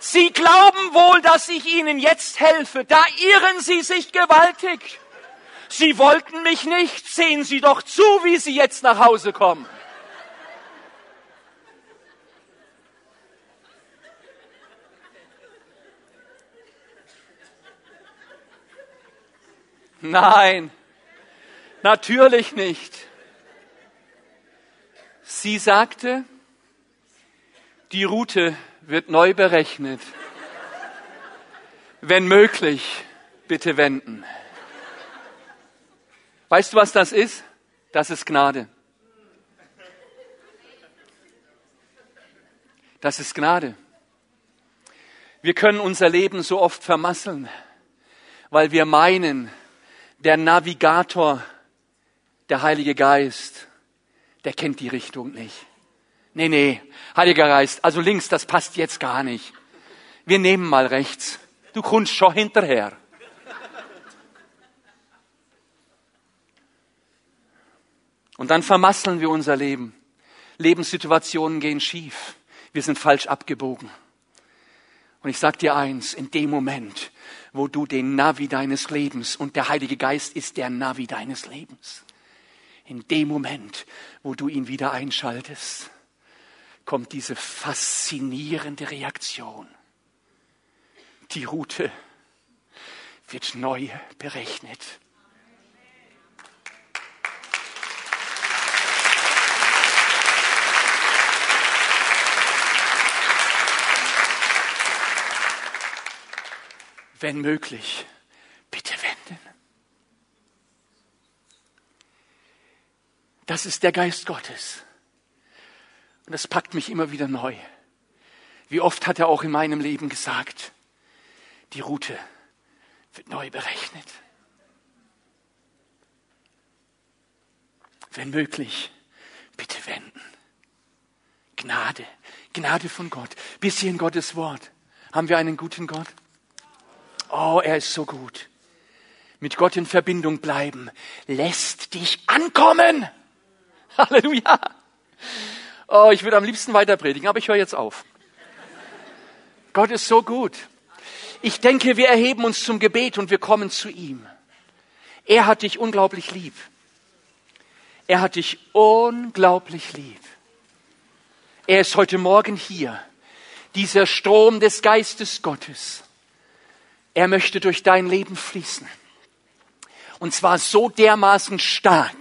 Sie glauben wohl, dass ich Ihnen jetzt helfe. Da irren Sie sich gewaltig. Sie wollten mich nicht. Sehen Sie doch zu, wie Sie jetzt nach Hause kommen. Nein, natürlich nicht. Sie sagte, die Route wird neu berechnet. Wenn möglich, bitte wenden. Weißt du, was das ist? Das ist Gnade. Das ist Gnade. Wir können unser Leben so oft vermasseln, weil wir meinen, der Navigator, der Heilige Geist, der kennt die Richtung nicht. Nee, nee, Heiliger Geist, also links, das passt jetzt gar nicht. Wir nehmen mal rechts. Du kommst schon hinterher. Und dann vermasseln wir unser Leben. Lebenssituationen gehen schief. Wir sind falsch abgebogen. Und ich sag dir eins, in dem Moment, wo du den Navi deines Lebens, und der Heilige Geist ist der Navi deines Lebens, in dem Moment, wo du ihn wieder einschaltest, kommt diese faszinierende Reaktion. Die Route wird neu berechnet. Wenn möglich, bitte wenden. Das ist der Geist Gottes. Und das packt mich immer wieder neu. Wie oft hat er auch in meinem Leben gesagt, die Route wird neu berechnet. Wenn möglich, bitte wenden. Gnade, Gnade von Gott. Bis hier in Gottes Wort. Haben wir einen guten Gott? Oh, er ist so gut. Mit Gott in Verbindung bleiben lässt dich ankommen. Halleluja. Oh, ich würde am liebsten weiter predigen, aber ich höre jetzt auf. Gott ist so gut. Ich denke, wir erheben uns zum Gebet und wir kommen zu ihm. Er hat dich unglaublich lieb. Er hat dich unglaublich lieb. Er ist heute Morgen hier. Dieser Strom des Geistes Gottes. Er möchte durch dein Leben fließen. Und zwar so dermaßen stark,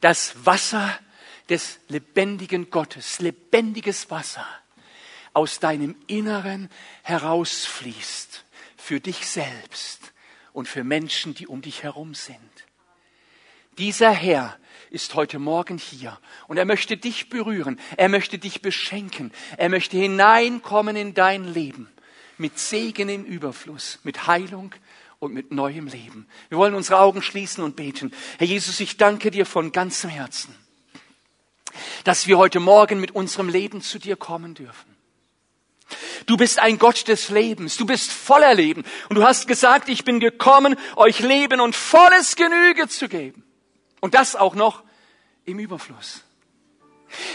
dass Wasser des lebendigen Gottes, lebendiges Wasser aus deinem Inneren herausfließt, für dich selbst und für Menschen, die um dich herum sind. Dieser Herr ist heute Morgen hier und er möchte dich berühren, er möchte dich beschenken, er möchte hineinkommen in dein Leben mit Segen im Überfluss, mit Heilung und mit neuem Leben. Wir wollen unsere Augen schließen und beten. Herr Jesus, ich danke dir von ganzem Herzen dass wir heute Morgen mit unserem Leben zu dir kommen dürfen. Du bist ein Gott des Lebens, du bist voller Leben und du hast gesagt, ich bin gekommen, euch Leben und volles Genüge zu geben. Und das auch noch im Überfluss.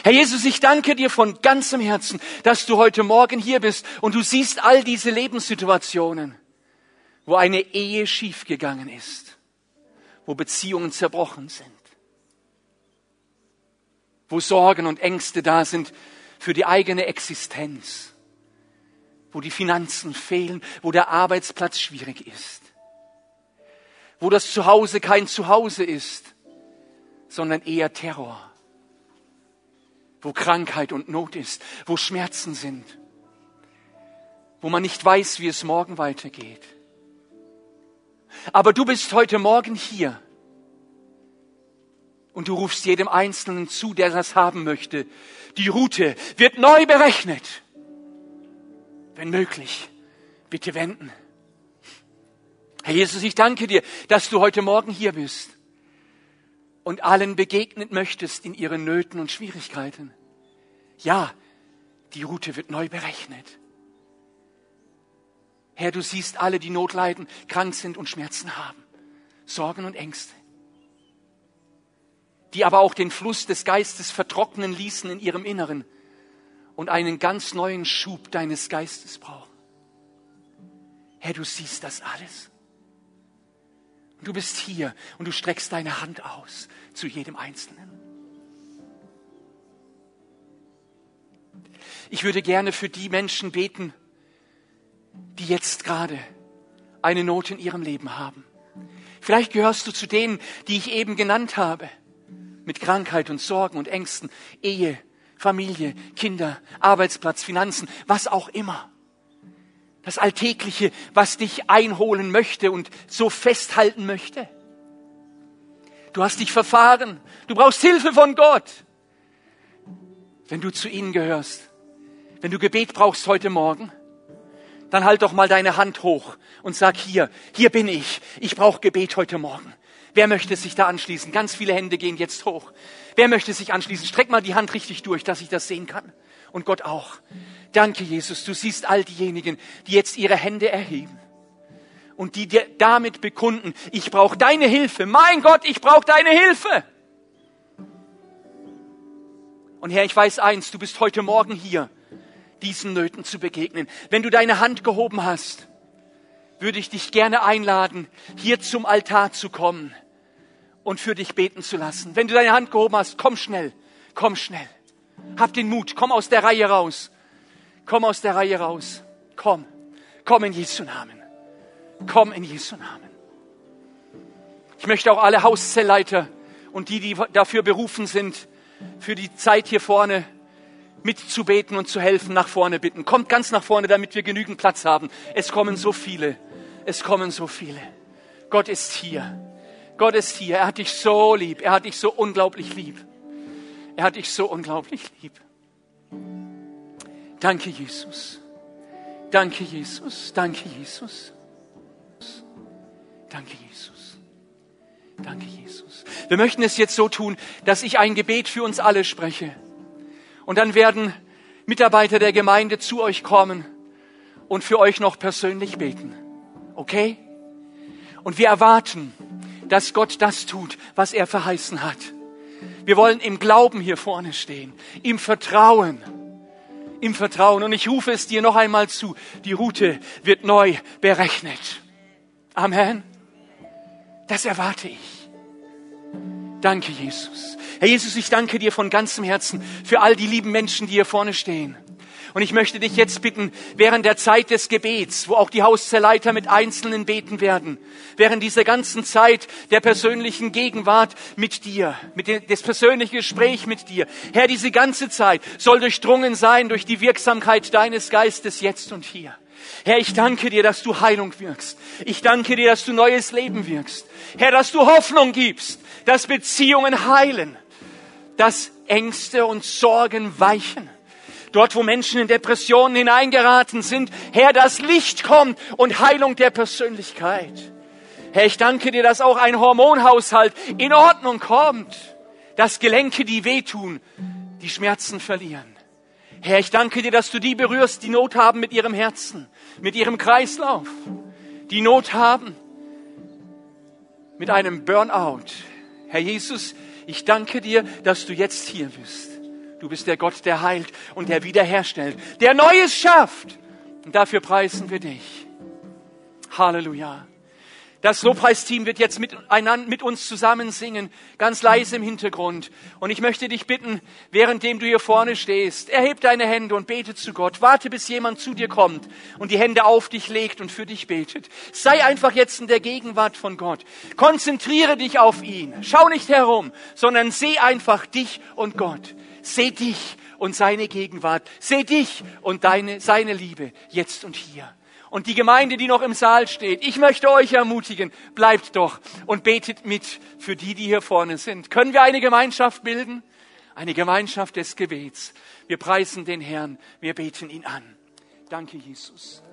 Herr Jesus, ich danke dir von ganzem Herzen, dass du heute Morgen hier bist und du siehst all diese Lebenssituationen, wo eine Ehe schiefgegangen ist, wo Beziehungen zerbrochen sind wo Sorgen und Ängste da sind für die eigene Existenz, wo die Finanzen fehlen, wo der Arbeitsplatz schwierig ist, wo das Zuhause kein Zuhause ist, sondern eher Terror, wo Krankheit und Not ist, wo Schmerzen sind, wo man nicht weiß, wie es morgen weitergeht. Aber du bist heute Morgen hier und du rufst jedem Einzelnen zu, der das haben möchte. Die Route wird neu berechnet. Wenn möglich, bitte wenden. Herr Jesus, ich danke dir, dass du heute Morgen hier bist und allen begegnet möchtest in ihren Nöten und Schwierigkeiten. Ja, die Route wird neu berechnet. Herr, du siehst alle, die Not leiden, krank sind und Schmerzen haben, Sorgen und Ängste die aber auch den Fluss des Geistes vertrocknen ließen in ihrem Inneren und einen ganz neuen Schub deines Geistes brauchen. Herr, du siehst das alles. Du bist hier und du streckst deine Hand aus zu jedem Einzelnen. Ich würde gerne für die Menschen beten, die jetzt gerade eine Not in ihrem Leben haben. Vielleicht gehörst du zu denen, die ich eben genannt habe mit Krankheit und Sorgen und Ängsten, Ehe, Familie, Kinder, Arbeitsplatz, Finanzen, was auch immer. Das Alltägliche, was dich einholen möchte und so festhalten möchte. Du hast dich verfahren. Du brauchst Hilfe von Gott. Wenn du zu ihnen gehörst, wenn du Gebet brauchst heute Morgen, dann halt doch mal deine Hand hoch und sag hier, hier bin ich. Ich brauche Gebet heute Morgen. Wer möchte sich da anschließen? Ganz viele Hände gehen jetzt hoch. Wer möchte sich anschließen? Streck mal die Hand richtig durch, dass ich das sehen kann. Und Gott auch. Danke, Jesus. Du siehst all diejenigen, die jetzt ihre Hände erheben und die dir damit bekunden, ich brauche deine Hilfe. Mein Gott, ich brauche deine Hilfe. Und Herr, ich weiß eins, du bist heute Morgen hier, diesen Nöten zu begegnen. Wenn du deine Hand gehoben hast, würde ich dich gerne einladen, hier zum Altar zu kommen und für dich beten zu lassen. Wenn du deine Hand gehoben hast, komm schnell, komm schnell. Hab den Mut, komm aus der Reihe raus. Komm aus der Reihe raus. Komm, komm in Jesu Namen. Komm in Jesu Namen. Ich möchte auch alle Hauszellleiter und die, die dafür berufen sind, für die Zeit hier vorne mitzubeten und zu helfen, nach vorne bitten. Kommt ganz nach vorne, damit wir genügend Platz haben. Es kommen so viele. Es kommen so viele. Gott ist hier. Gott ist hier. Er hat dich so lieb. Er hat dich so unglaublich lieb. Er hat dich so unglaublich lieb. Danke, Jesus. Danke, Jesus. Danke, Jesus. Danke, Jesus. Danke, Jesus. Wir möchten es jetzt so tun, dass ich ein Gebet für uns alle spreche. Und dann werden Mitarbeiter der Gemeinde zu euch kommen und für euch noch persönlich beten. Okay? Und wir erwarten, dass Gott das tut, was er verheißen hat. Wir wollen im Glauben hier vorne stehen, im Vertrauen, im Vertrauen. Und ich rufe es dir noch einmal zu, die Route wird neu berechnet. Amen. Das erwarte ich. Danke, Jesus. Herr Jesus, ich danke dir von ganzem Herzen für all die lieben Menschen, die hier vorne stehen. Und ich möchte dich jetzt bitten, während der Zeit des Gebets, wo auch die Hauszerleiter mit Einzelnen beten werden, während dieser ganzen Zeit der persönlichen Gegenwart mit dir, mit dem, das persönliche Gespräch mit dir, Herr, diese ganze Zeit soll durchdrungen sein durch die Wirksamkeit deines Geistes jetzt und hier. Herr, ich danke dir, dass du Heilung wirkst. Ich danke dir, dass du neues Leben wirkst. Herr, dass du Hoffnung gibst, dass Beziehungen heilen, dass Ängste und Sorgen weichen. Dort, wo Menschen in Depressionen hineingeraten sind, Herr, das Licht kommt und Heilung der Persönlichkeit. Herr, ich danke dir, dass auch ein Hormonhaushalt in Ordnung kommt, dass Gelenke, die wehtun, die Schmerzen verlieren. Herr, ich danke dir, dass du die berührst, die Not haben mit ihrem Herzen, mit ihrem Kreislauf, die Not haben mit einem Burnout. Herr Jesus, ich danke dir, dass du jetzt hier bist. Du bist der Gott, der heilt und der wiederherstellt, der Neues schafft. Und dafür preisen wir dich. Halleluja. Das Lobpreisteam wird jetzt mit, mit uns zusammen singen, ganz leise im Hintergrund. Und ich möchte dich bitten, währenddem du hier vorne stehst, erheb deine Hände und bete zu Gott. Warte, bis jemand zu dir kommt und die Hände auf dich legt und für dich betet. Sei einfach jetzt in der Gegenwart von Gott. Konzentriere dich auf ihn. Schau nicht herum, sondern seh einfach dich und Gott. Seh dich und seine Gegenwart. Seh dich und deine, seine Liebe jetzt und hier und die Gemeinde, die noch im Saal steht, ich möchte euch ermutigen, bleibt doch und betet mit für die, die hier vorne sind. Können wir eine Gemeinschaft bilden? Eine Gemeinschaft des Gebets. Wir preisen den Herrn, wir beten ihn an. Danke, Jesus.